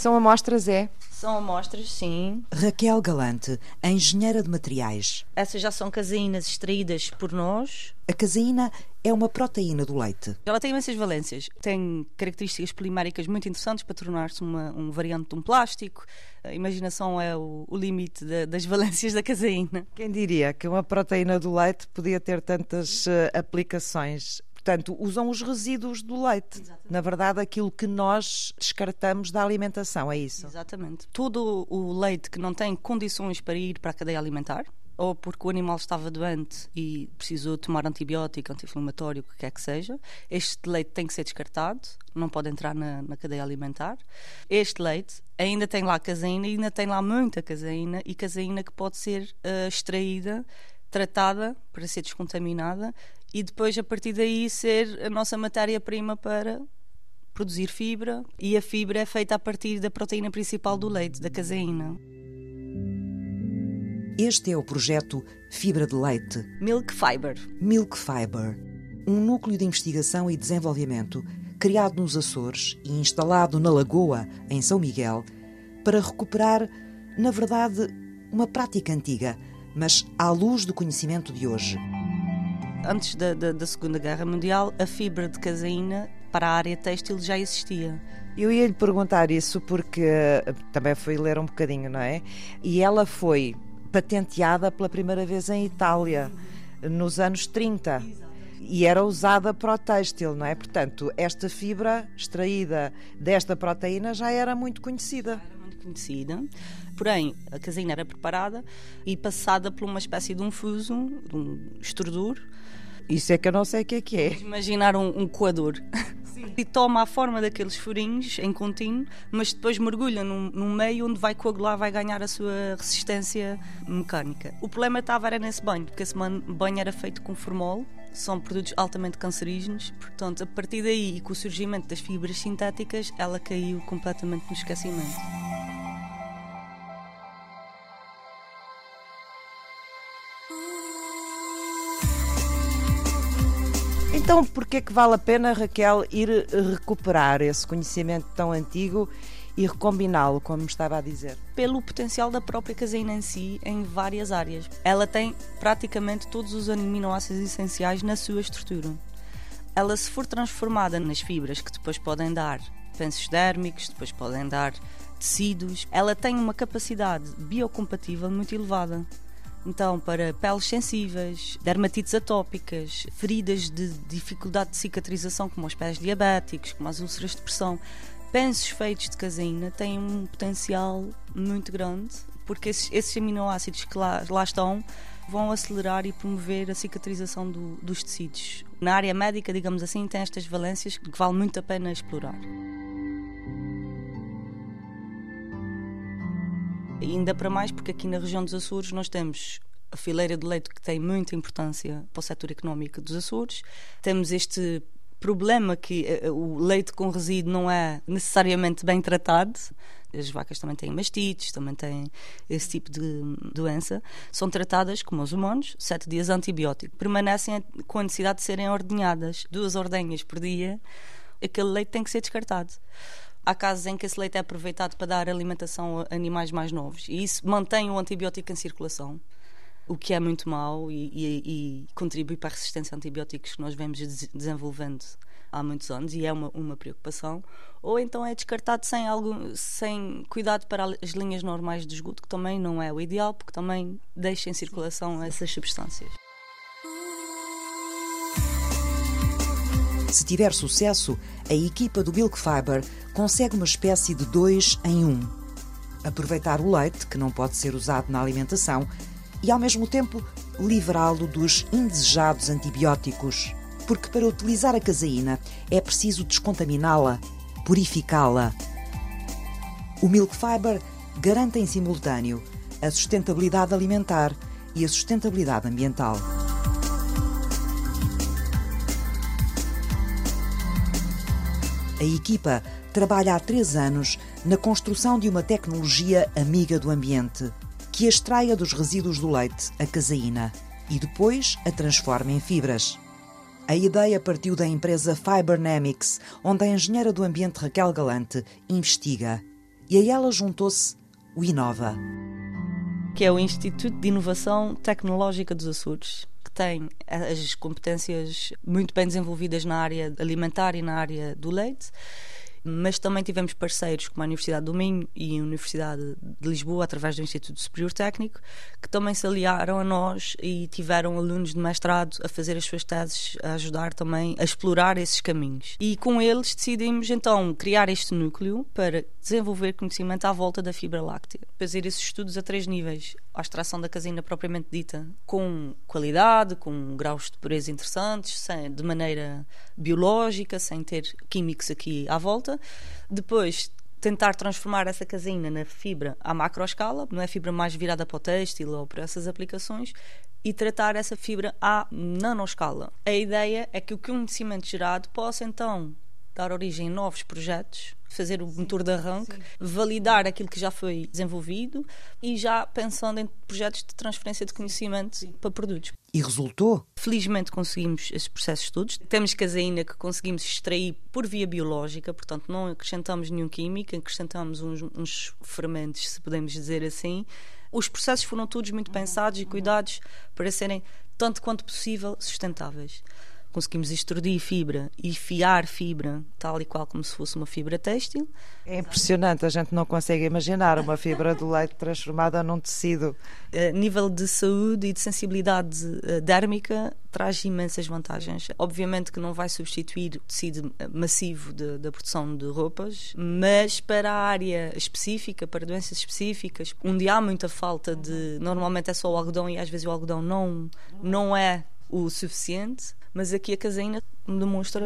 São amostras, é? São amostras, sim. Raquel Galante, engenheira de materiais. Essas já são caseínas extraídas por nós. A caseína é uma proteína do leite. Ela tem imensas valências. Tem características poliméricas muito interessantes para tornar-se um variante de um plástico. A imaginação é o, o limite de, das valências da caseína. Quem diria que uma proteína do leite podia ter tantas uh, aplicações Portanto, usam os resíduos do leite. Exatamente. Na verdade, aquilo que nós descartamos da alimentação, é isso? Exatamente. Todo o leite que não tem condições para ir para a cadeia alimentar, ou porque o animal estava doente e precisou tomar antibiótico, anti-inflamatório, o que quer que seja, este leite tem que ser descartado, não pode entrar na, na, cadeia alimentar. Este leite ainda tem lá caseína, ainda tem lá muita caseína, e caseína que pode ser uh, extraída, tratada para ser descontaminada e depois a partir daí ser a nossa matéria-prima para produzir fibra e a fibra é feita a partir da proteína principal do leite, da caseína. Este é o projeto Fibra de Leite. Milk Fiber. Milk Fiber, um núcleo de investigação e desenvolvimento criado nos Açores e instalado na Lagoa, em São Miguel, para recuperar, na verdade, uma prática antiga, mas à luz do conhecimento de hoje. Antes da, da, da Segunda Guerra Mundial, a fibra de caseína para a área têxtil já existia. Eu ia lhe perguntar isso porque eh, também fui ler um bocadinho, não é? E ela foi patenteada pela primeira vez em Itália, nos anos 30. E era usada para o têxtil, não é? Portanto, esta fibra extraída desta proteína já era muito conhecida. Conhecida. Porém, a caseína era preparada e passada por uma espécie de um fuso, de um extrudor, isso é que eu não sei o que é que é. Imaginar um, um coador. Sim. E toma a forma daqueles furinhos em contínuo, mas depois mergulha num, num, meio onde vai coagular, vai ganhar a sua resistência mecânica. O problema estava era nesse banho, porque esse banho era feito com formol, são produtos altamente cancerígenos, portanto, a partir daí e com o surgimento das fibras sintéticas, ela caiu completamente no esquecimento. Então, por que é que vale a pena, Raquel, ir recuperar esse conhecimento tão antigo e recombiná-lo, como estava a dizer? Pelo potencial da própria caseína em si, em várias áreas. Ela tem praticamente todos os aminoácidos essenciais na sua estrutura. Ela, se for transformada nas fibras que depois podem dar pensos dérmicos, depois podem dar tecidos, ela tem uma capacidade biocompatível muito elevada. Então, para peles sensíveis, dermatites atópicas, feridas de dificuldade de cicatrização, como os pés diabéticos, como as úlceras de pressão, pensos feitos de caseína têm um potencial muito grande, porque esses, esses aminoácidos que lá, lá, estão vão acelerar e promover a cicatrização do, dos tecidos. Na área médica, digamos assim, tem estas valências que vale muito a pena explorar. Ainda para mais, porque aqui na região dos Açores nós temos a fileira de leite que tem muita importância para o setor económico dos Açores. Temos este problema que uh, o leite com resíduo não é necessariamente bem tratado. As vacas também têm mastites, também têm esse tipo de doença. São tratadas, como os humanos, sete dias antibiótico. Permanecem com a necessidade de serem ordenhadas duas ordenhas por dia. Aquele leite tem que ser descartado há casos em que esse leite é aproveitado para dar alimentação a animais mais novos. E isso mantém o antibiótico em circulação, o que é muito mau e, e, e contribui para a resistência a antibióticos que nós vemos desenvolvendo há muitos anos e é uma, uma preocupação, ou então é descartado sem, algo, sem cuidado para as linhas normais de esgoto, que também não é o ideal, porque também deixa em circulação essas substâncias. Se tiver sucesso, a equipa do Milk Fiber consegue uma espécie de dois em um. Aproveitar o leite, que não pode ser usado na alimentação, e ao mesmo tempo livrá-lo dos indesejados antibióticos. Porque para utilizar a caseína é preciso descontaminá-la, purificá-la. O Milk Fiber garante em simultâneo a sustentabilidade alimentar e a sustentabilidade ambiental. A equipa trabalha há três anos na construção de uma tecnologia amiga do ambiente, que extraia dos resíduos do leite a caseína e depois a transforma em fibras. A ideia partiu da empresa Fibernamics, onde a engenheira do ambiente Raquel Galante investiga. E a ela juntou-se o Inova. Que é o Instituto de Inovação Tecnológica dos Açores, tem as competências muito bem desenvolvidas na área alimentar e na área do leite mas também tivemos parceiros como a Universidade do Minho e a Universidade de Lisboa, através do Instituto Superior Técnico, que também se aliaram a nós e tiveram alunos de mestrado a fazer as suas teses, a ajudar também a explorar esses caminhos. E com eles decidimos então criar este núcleo para desenvolver conhecimento à volta da fibra láctea, fazer esses estudos a três níveis: a extração da caseína propriamente dita, com qualidade, com graus de pureza interessantes, sem, de maneira biológica, sem ter químicos aqui à volta. Depois, tentar transformar essa caseína na fibra à macroescala, não é fibra mais virada para o têxtil ou para essas aplicações, e tratar essa fibra à nanoscala. A ideia é que o conhecimento gerado possa então dar origem a novos projetos, fazer o motor de arranque, sim. validar aquilo que já foi desenvolvido e já pensando em projetos de transferência de conhecimento sim. para produtos. E resultou? Felizmente conseguimos esses processos todos. Temos caseína que conseguimos extrair por via biológica, portanto não acrescentamos nenhum químico, acrescentamos uns, uns fermentos, se podemos dizer assim. Os processos foram todos muito pensados e cuidados para serem tanto quanto possível sustentáveis conseguimos extrudir fibra e fiar fibra, tal e qual como se fosse uma fibra têxtil. É impressionante, a gente não consegue imaginar uma fibra do leite transformada num tecido. A nível de saúde e de sensibilidade eh, dérmica, traz imensas vantagens. Obviamente que não vai substituir o tecido massivo da produção de roupas, mas para a área específica, para doenças específicas, onde há muita falta de. Normalmente é só o algodão e às vezes o algodão não, não é o suficiente mas aqui a caseína demonstra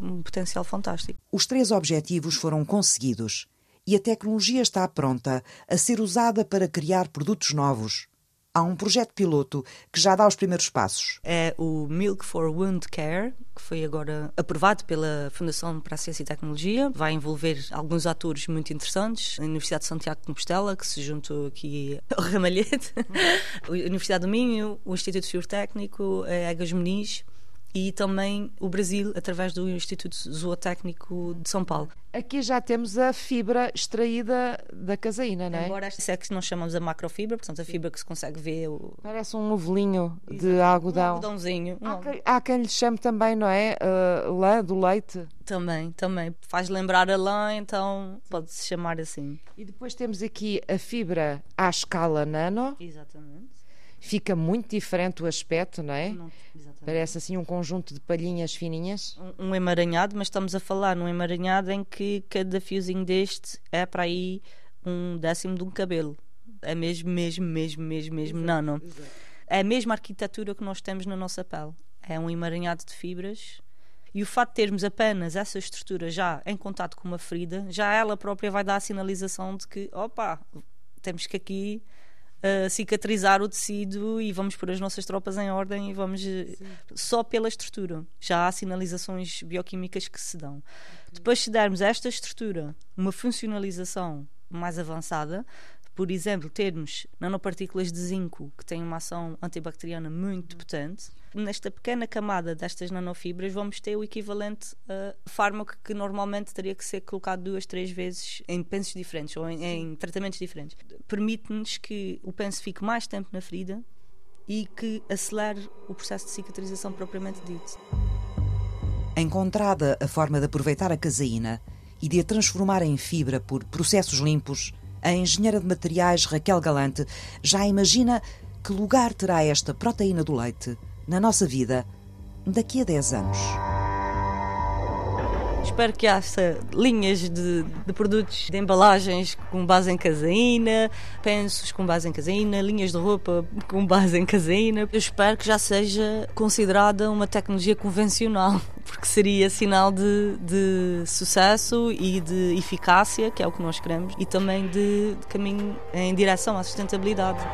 um potencial fantástico. Os três objetivos foram conseguidos e a tecnologia está pronta a ser usada para criar produtos novos. Há um projeto piloto que já dá os primeiros passos. É o Milk for Wound Care, que foi agora aprovado pela Fundação para a Ciência e Tecnologia. Vai envolver alguns atores muito interessantes. A Universidade de Santiago de Compostela, que se juntou aqui ao Ramalhete, a Universidade do Minho, o Instituto Fior Técnico, a Egas Muniz e também o Brasil, através do Instituto Zootécnico de São Paulo. Aqui já temos a fibra extraída da caseína, não é? Embora esta é que nós chamamos a macrofibra, portanto a fibra que se consegue ver. O... Parece um novelinho de algodão. Um algodãozinho. Há, que, há quem lhe chame também, não é? Uh, lã do leite. Também, também. Faz lembrar a lã, então pode-se chamar assim. E depois temos aqui a fibra à escala nano. Exatamente fica muito diferente o aspecto, não é? Não, Parece assim um conjunto de palhinhas fininhas. Um, um, emaranhado, mas estamos a falar num emaranhado em que cada fiozinho deste é para aí um décimo de um cabelo. É mesmo, mesmo, mesmo, mesmo, mesmo exato, nano. Exato. É a mesma arquitetura que nós temos na nossa pele. É um emaranhado de fibras e o fato de termos apenas essa estrutura já em contato com uma ferida, já ela própria vai dar a sinalização de que, opa, temos que aqui uh, cicatrizar o tecido e vamos pôr as nossas tropas em ordem e vamos eh, Sim. só pela estrutura. Já há sinalizações bioquímicas que se dão. Depois, se dermos a esta estrutura uma funcionalização mais avançada, por exemplo, termos nanopartículas de zinco que têm uma ação antibacteriana muito potente, nesta pequena camada destas nanofibras vamos ter o equivalente a fármaco que normalmente teria que ser colocado duas, três vezes em pensos diferentes ou em, em tratamentos diferentes. Permite-nos que o penso fique mais tempo na ferida e que acelere o processo de cicatrização propriamente dito. Encontrada a forma de aproveitar a caseína e de a transformar em fibra por processos limpos, a engenheira de materiais Raquel Galante já imagina que lugar terá esta proteína do leite na nossa vida daqui a 10 anos. Espero que haja linhas de, de, produtos de embalagens com base em caseína, pensos com base em caseína, linhas de roupa com base em caseína. Eu espero que já seja considerada uma tecnologia convencional, porque seria sinal de, de sucesso e de eficácia, que é o que nós queremos, e também de, de caminho em direção à sustentabilidade.